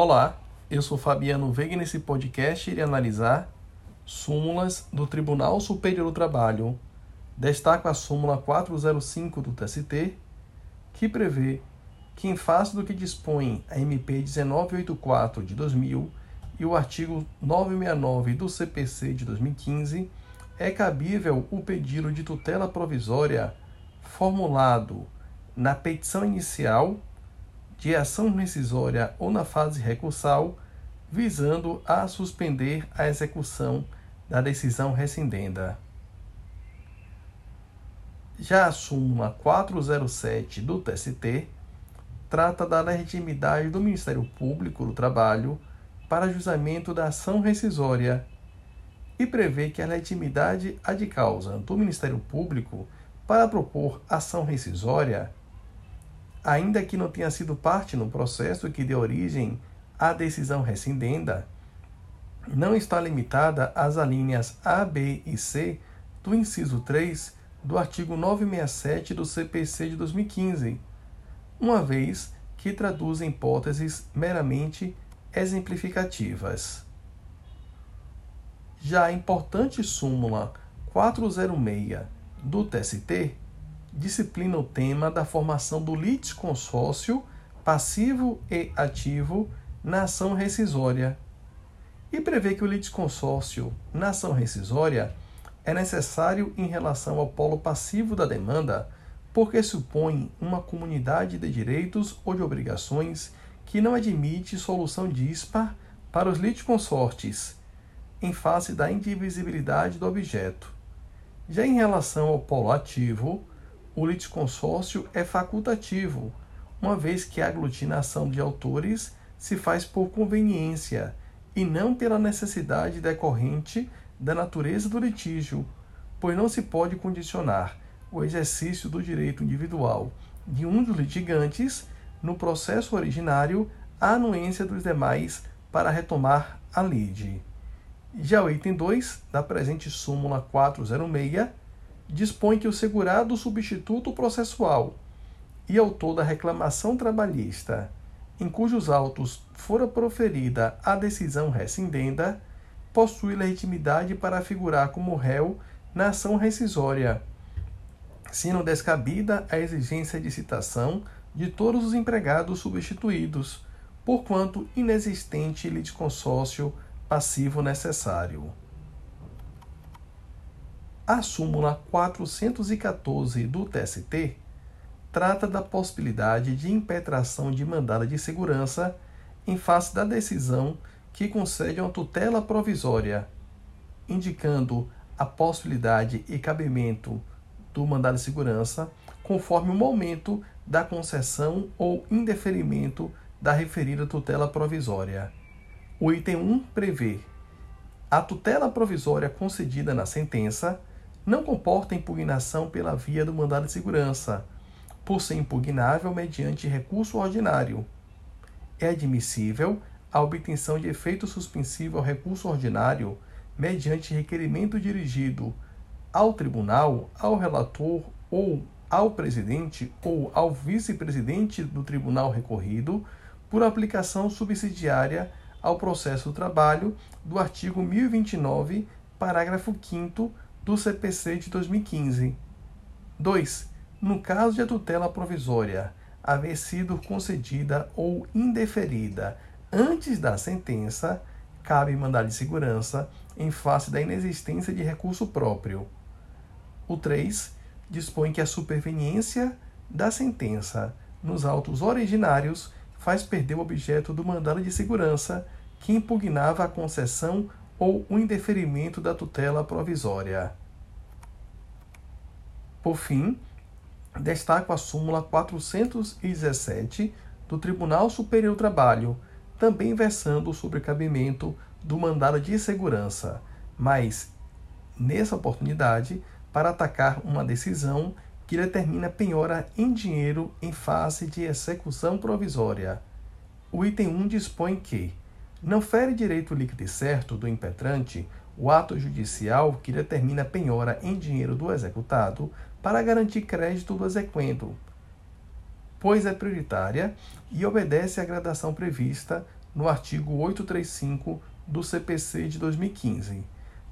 Olá, eu sou Fabiano Veiga e nesse podcast irei analisar súmulas do Tribunal Superior do Trabalho. Destaco a súmula 405 do TST, que prevê que, em face do que dispõe a MP 1984 de 2000 e o artigo 969 do CPC de 2015, é cabível o pedido de tutela provisória formulado na petição inicial de ação rescisória ou na fase recursal, visando a suspender a execução da decisão rescindenda. Já a súmula 407 do TST trata da legitimidade do Ministério Público do Trabalho para juizamento da ação rescisória e prevê que a legitimidade de causa do Ministério Público para propor ação rescisória ainda que não tenha sido parte no processo que deu origem à decisão rescindenda, não está limitada às alíneas A, B e C do inciso 3 do artigo 967 do CPC de 2015, uma vez que traduzem hipóteses meramente exemplificativas. Já a importante súmula 406 do TST disciplina o tema da formação do litisconsórcio passivo e ativo na ação rescisória e prevê que o litisconsórcio na ação rescisória é necessário em relação ao polo passivo da demanda, porque supõe uma comunidade de direitos ou de obrigações que não admite solução dispar para os litisconsortes, em face da indivisibilidade do objeto. Já em relação ao polo ativo, o litisconsórcio é facultativo, uma vez que a aglutinação de autores se faz por conveniência e não pela necessidade decorrente da natureza do litígio, pois não se pode condicionar o exercício do direito individual de um dos litigantes no processo originário à anuência dos demais para retomar a lide. Já o item 2 da presente súmula 406 dispõe que o segurado substituto processual e autor da reclamação trabalhista, em cujos autos fora proferida a decisão rescindenda, possui legitimidade para figurar como réu na ação rescisória, sendo descabida a exigência de citação de todos os empregados substituídos, porquanto inexistente litisconsórcio passivo necessário. A súmula 414 do TST trata da possibilidade de impetração de mandada de segurança em face da decisão que concede uma tutela provisória, indicando a possibilidade e cabimento do mandado de segurança conforme o momento da concessão ou indeferimento da referida tutela provisória. O item 1 prevê a tutela provisória concedida na sentença não comporta impugnação pela via do mandado de segurança, por ser impugnável mediante recurso ordinário. É admissível a obtenção de efeito suspensivo ao recurso ordinário mediante requerimento dirigido ao tribunal, ao relator ou ao presidente ou ao vice-presidente do tribunal recorrido por aplicação subsidiária ao processo do trabalho do artigo 1029, parágrafo 5 do CPC de 2015. 2. No caso de a tutela provisória haver sido concedida ou indeferida antes da sentença, cabe mandar de segurança em face da inexistência de recurso próprio. O 3 dispõe que a superveniência da sentença nos autos originários faz perder o objeto do mandado de segurança que impugnava a concessão ou o indeferimento da tutela provisória. Por fim, destaco a súmula 417 do Tribunal Superior do Trabalho, também versando sobre o cabimento do mandado de segurança, mas, nessa oportunidade, para atacar uma decisão que determina penhora em dinheiro em fase de execução provisória. O item 1 dispõe que não fere direito líquido e certo do impetrante o ato judicial que determina penhora em dinheiro do executado para garantir crédito do exequendo, pois é prioritária e obedece à gradação prevista no artigo 835 do CPC de 2015.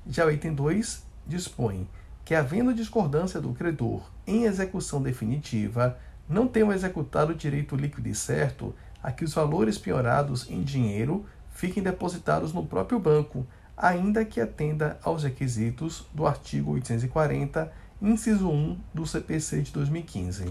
Já o item 2 dispõe que, havendo discordância do credor em execução definitiva, não tenham executado direito líquido e certo a que os valores penhorados em dinheiro fiquem depositados no próprio banco, ainda que atenda aos requisitos do artigo 840, inciso 1 do CPC de 2015.